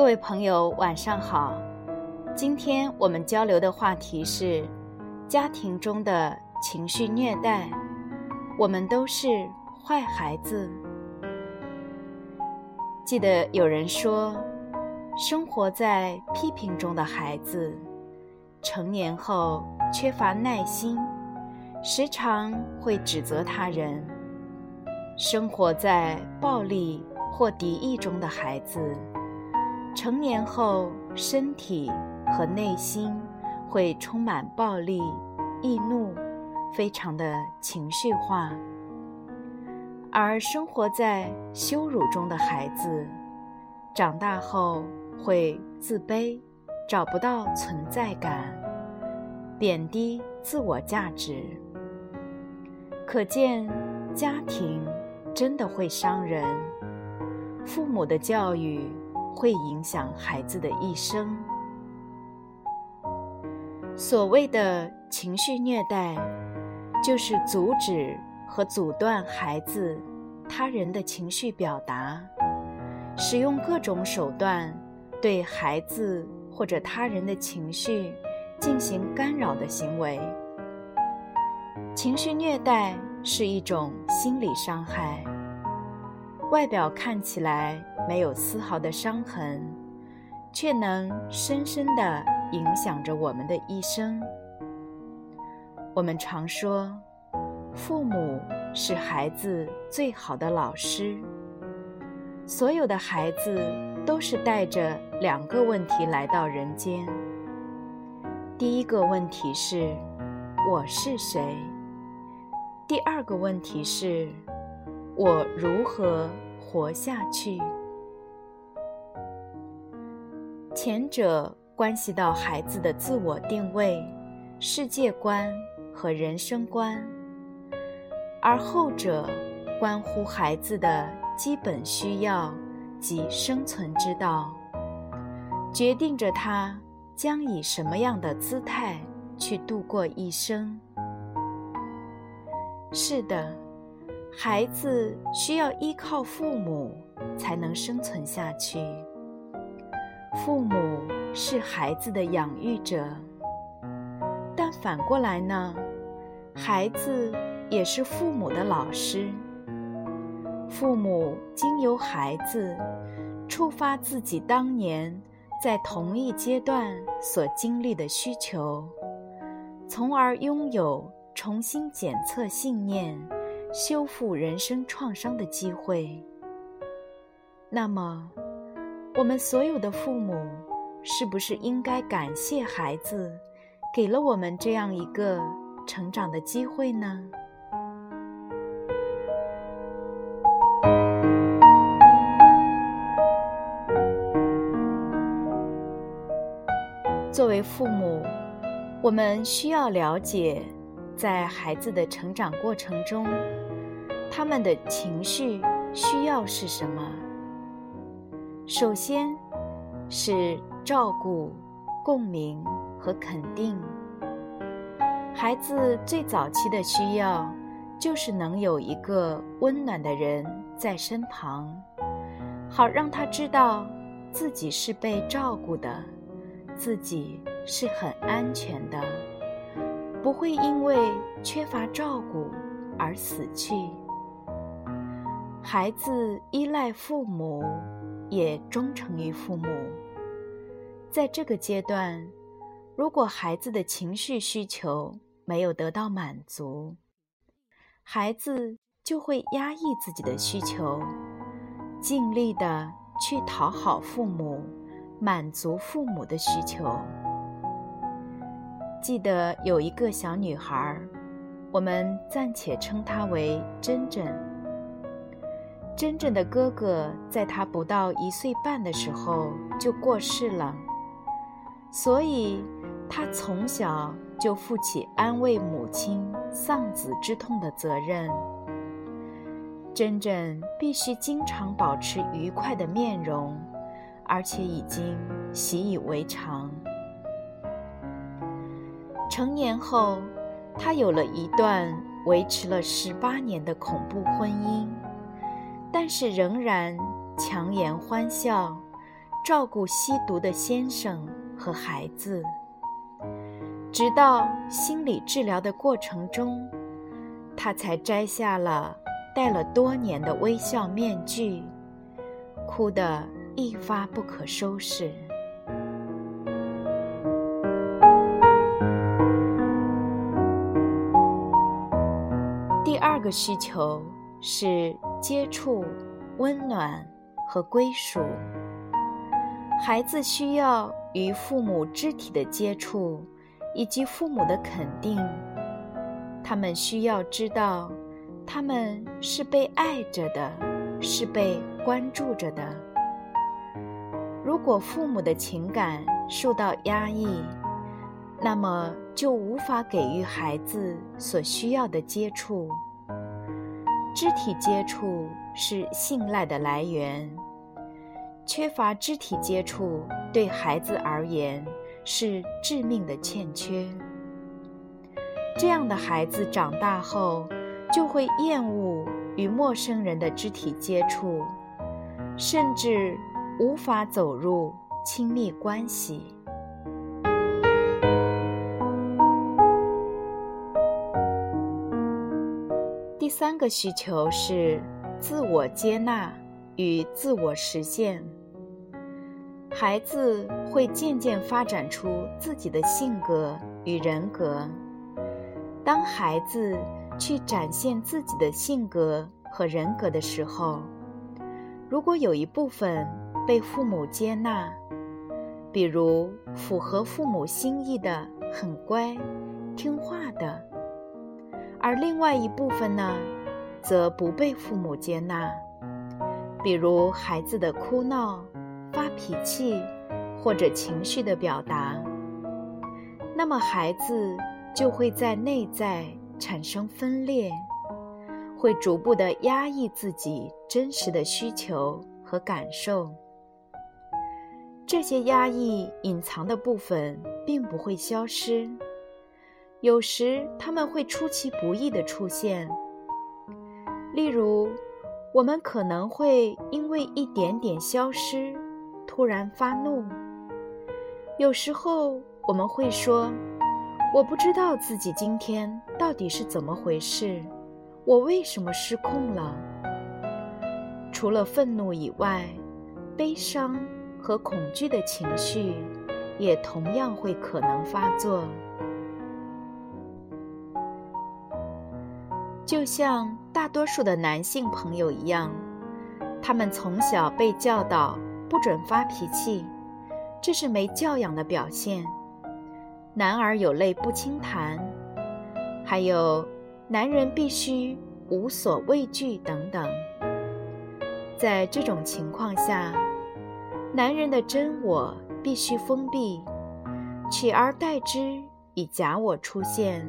各位朋友，晚上好。今天我们交流的话题是家庭中的情绪虐待。我们都是坏孩子。记得有人说，生活在批评中的孩子，成年后缺乏耐心，时常会指责他人；生活在暴力或敌意中的孩子。成年后，身体和内心会充满暴力、易怒，非常的情绪化；而生活在羞辱中的孩子，长大后会自卑，找不到存在感，贬低自我价值。可见，家庭真的会伤人，父母的教育。会影响孩子的一生。所谓的情绪虐待，就是阻止和阻断孩子、他人的情绪表达，使用各种手段对孩子或者他人的情绪进行干扰的行为。情绪虐待是一种心理伤害。外表看起来没有丝毫的伤痕，却能深深的影响着我们的一生。我们常说，父母是孩子最好的老师。所有的孩子都是带着两个问题来到人间。第一个问题是：我是谁？第二个问题是。我如何活下去？前者关系到孩子的自我定位、世界观和人生观，而后者关乎孩子的基本需要及生存之道，决定着他将以什么样的姿态去度过一生。是的。孩子需要依靠父母才能生存下去。父母是孩子的养育者，但反过来呢？孩子也是父母的老师。父母经由孩子触发自己当年在同一阶段所经历的需求，从而拥有重新检测信念。修复人生创伤的机会。那么，我们所有的父母，是不是应该感谢孩子，给了我们这样一个成长的机会呢？作为父母，我们需要了解。在孩子的成长过程中，他们的情绪需要是什么？首先，是照顾、共鸣和肯定。孩子最早期的需要，就是能有一个温暖的人在身旁，好让他知道自己是被照顾的，自己是很安全的。不会因为缺乏照顾而死去。孩子依赖父母，也忠诚于父母。在这个阶段，如果孩子的情绪需求没有得到满足，孩子就会压抑自己的需求，尽力的去讨好父母，满足父母的需求。记得有一个小女孩，我们暂且称她为珍珍。真正的哥哥在他不到一岁半的时候就过世了，所以他从小就负起安慰母亲丧子之痛的责任。真正必须经常保持愉快的面容，而且已经习以为常。成年后，他有了一段维持了十八年的恐怖婚姻。但是仍然强颜欢笑，照顾吸毒的先生和孩子，直到心理治疗的过程中，他才摘下了戴了多年的微笑面具，哭得一发不可收拾。第二个需求是。接触、温暖和归属。孩子需要与父母肢体的接触，以及父母的肯定。他们需要知道，他们是被爱着的，是被关注着的。如果父母的情感受到压抑，那么就无法给予孩子所需要的接触。肢体接触是信赖的来源，缺乏肢体接触对孩子而言是致命的欠缺。这样的孩子长大后就会厌恶与陌生人的肢体接触，甚至无法走入亲密关系。第三个需求是自我接纳与自我实现。孩子会渐渐发展出自己的性格与人格。当孩子去展现自己的性格和人格的时候，如果有一部分被父母接纳，比如符合父母心意的、很乖、听话的。而另外一部分呢，则不被父母接纳，比如孩子的哭闹、发脾气或者情绪的表达，那么孩子就会在内在产生分裂，会逐步的压抑自己真实的需求和感受。这些压抑隐藏的部分并不会消失。有时他们会出其不意地出现，例如，我们可能会因为一点点消失，突然发怒。有时候我们会说：“我不知道自己今天到底是怎么回事，我为什么失控了？”除了愤怒以外，悲伤和恐惧的情绪也同样会可能发作。就像大多数的男性朋友一样，他们从小被教导不准发脾气，这是没教养的表现。男儿有泪不轻弹，还有男人必须无所畏惧等等。在这种情况下，男人的真我必须封闭，取而代之以假我出现，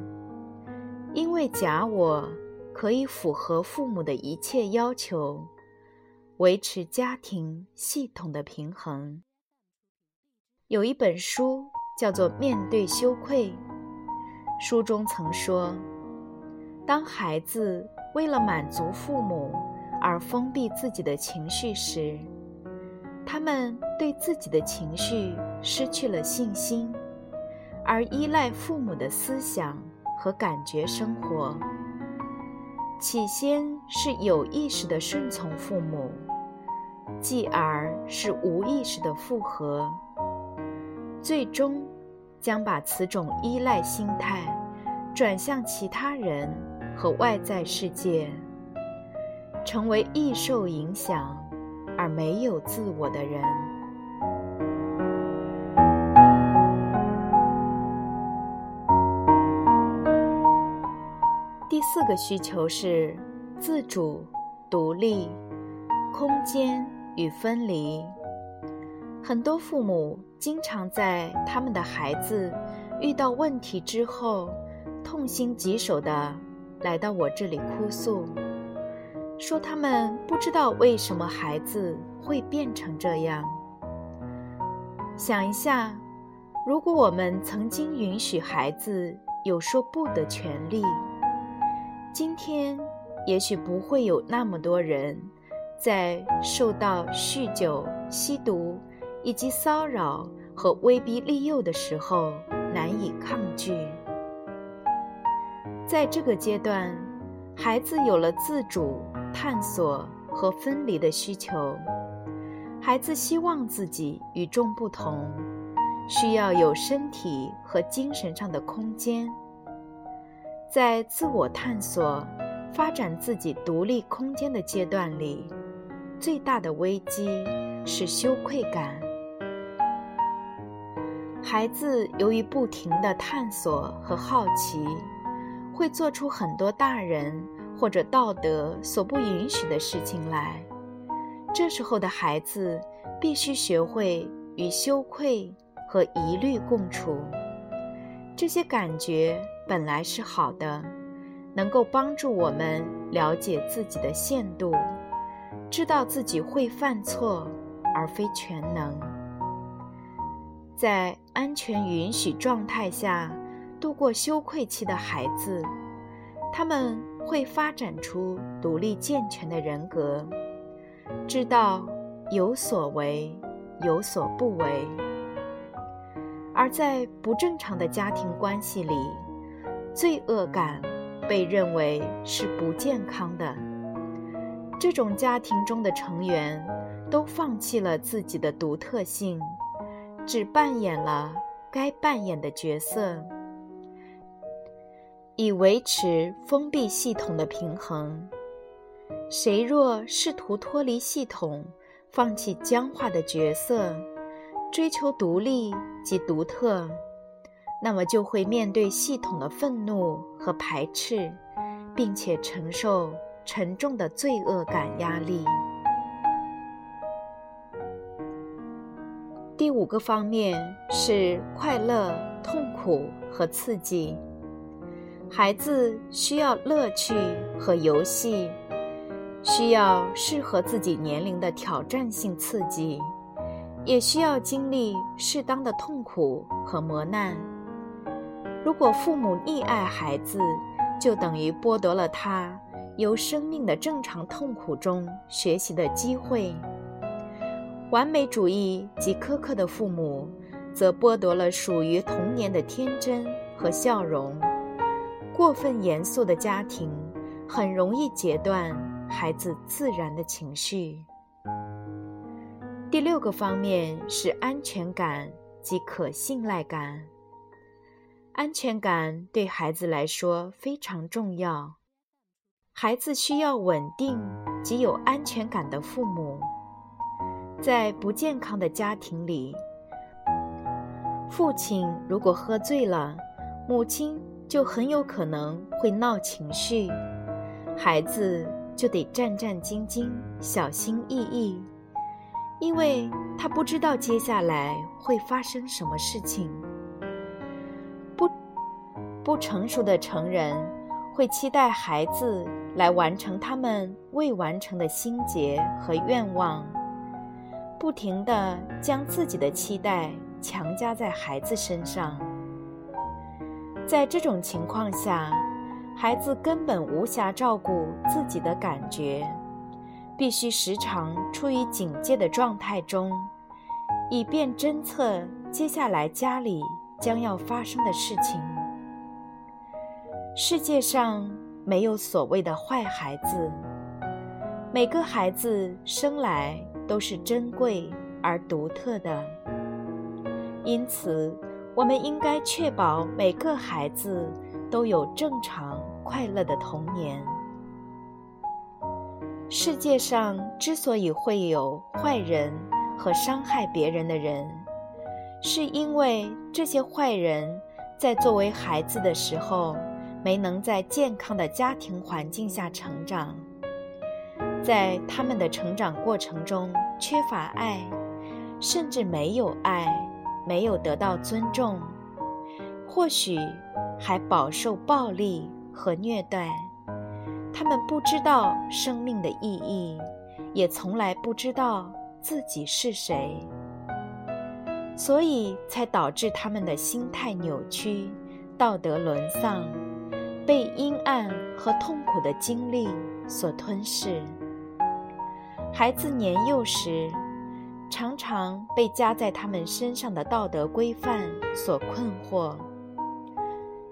因为假我。可以符合父母的一切要求，维持家庭系统的平衡。有一本书叫做《面对羞愧》，书中曾说，当孩子为了满足父母而封闭自己的情绪时，他们对自己的情绪失去了信心，而依赖父母的思想和感觉生活。起先是有意识的顺从父母，继而是无意识的附和，最终将把此种依赖心态转向其他人和外在世界，成为易受影响而没有自我的人。四个需求是：自主、独立、空间与分离。很多父母经常在他们的孩子遇到问题之后，痛心疾首地来到我这里哭诉，说他们不知道为什么孩子会变成这样。想一下，如果我们曾经允许孩子有说不的权利，今天也许不会有那么多人。在受到酗酒、吸毒以及骚扰和威逼利诱的时候，难以抗拒。在这个阶段，孩子有了自主、探索和分离的需求。孩子希望自己与众不同，需要有身体和精神上的空间。在自我探索、发展自己独立空间的阶段里。最大的危机是羞愧感。孩子由于不停的探索和好奇，会做出很多大人或者道德所不允许的事情来。这时候的孩子必须学会与羞愧和疑虑共处。这些感觉本来是好的，能够帮助我们了解自己的限度。知道自己会犯错，而非全能。在安全允许状态下度过羞愧期的孩子，他们会发展出独立健全的人格，知道有所为，有所不为。而在不正常的家庭关系里，罪恶感被认为是不健康的。这种家庭中的成员都放弃了自己的独特性，只扮演了该扮演的角色，以维持封闭系统的平衡。谁若试图脱离系统，放弃僵化的角色，追求独立及独特，那么就会面对系统的愤怒和排斥，并且承受。沉重的罪恶感压力。第五个方面是快乐、痛苦和刺激。孩子需要乐趣和游戏，需要适合自己年龄的挑战性刺激，也需要经历适当的痛苦和磨难。如果父母溺爱孩子，就等于剥夺了他。由生命的正常痛苦中学习的机会。完美主义及苛刻的父母，则剥夺了属于童年的天真和笑容。过分严肃的家庭，很容易截断孩子自然的情绪。第六个方面是安全感及可信赖感。安全感对孩子来说非常重要。孩子需要稳定及有安全感的父母。在不健康的家庭里，父亲如果喝醉了，母亲就很有可能会闹情绪，孩子就得战战兢兢、小心翼翼，因为他不知道接下来会发生什么事情。不成熟的成人会期待孩子。来完成他们未完成的心结和愿望，不停地将自己的期待强加在孩子身上。在这种情况下，孩子根本无暇照顾自己的感觉，必须时常处于警戒的状态中，以便侦测接下来家里将要发生的事情。世界上。没有所谓的坏孩子，每个孩子生来都是珍贵而独特的。因此，我们应该确保每个孩子都有正常快乐的童年。世界上之所以会有坏人和伤害别人的人，是因为这些坏人在作为孩子的时候。没能在健康的家庭环境下成长，在他们的成长过程中缺乏爱，甚至没有爱，没有得到尊重，或许还饱受暴力和虐待。他们不知道生命的意义，也从来不知道自己是谁，所以才导致他们的心态扭曲，道德沦丧。被阴暗和痛苦的经历所吞噬。孩子年幼时，常常被加在他们身上的道德规范所困惑。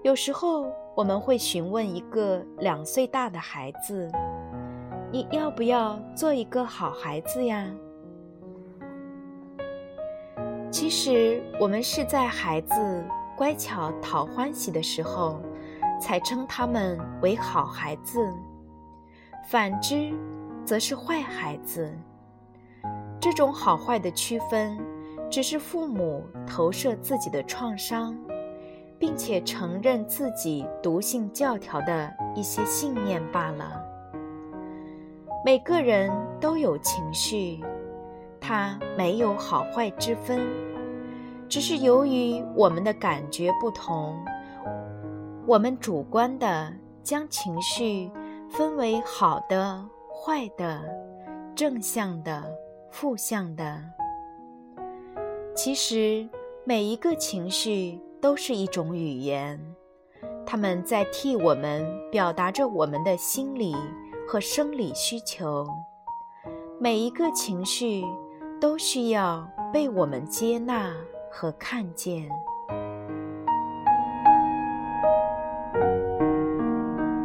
有时候，我们会询问一个两岁大的孩子：“你要不要做一个好孩子呀？”其实，我们是在孩子乖巧讨欢喜的时候。才称他们为好孩子，反之，则是坏孩子。这种好坏的区分，只是父母投射自己的创伤，并且承认自己毒性教条的一些信念罢了。每个人都有情绪，它没有好坏之分，只是由于我们的感觉不同。我们主观的将情绪分为好的、坏的、正向的、负向的。其实每一个情绪都是一种语言，他们在替我们表达着我们的心理和生理需求。每一个情绪都需要被我们接纳和看见。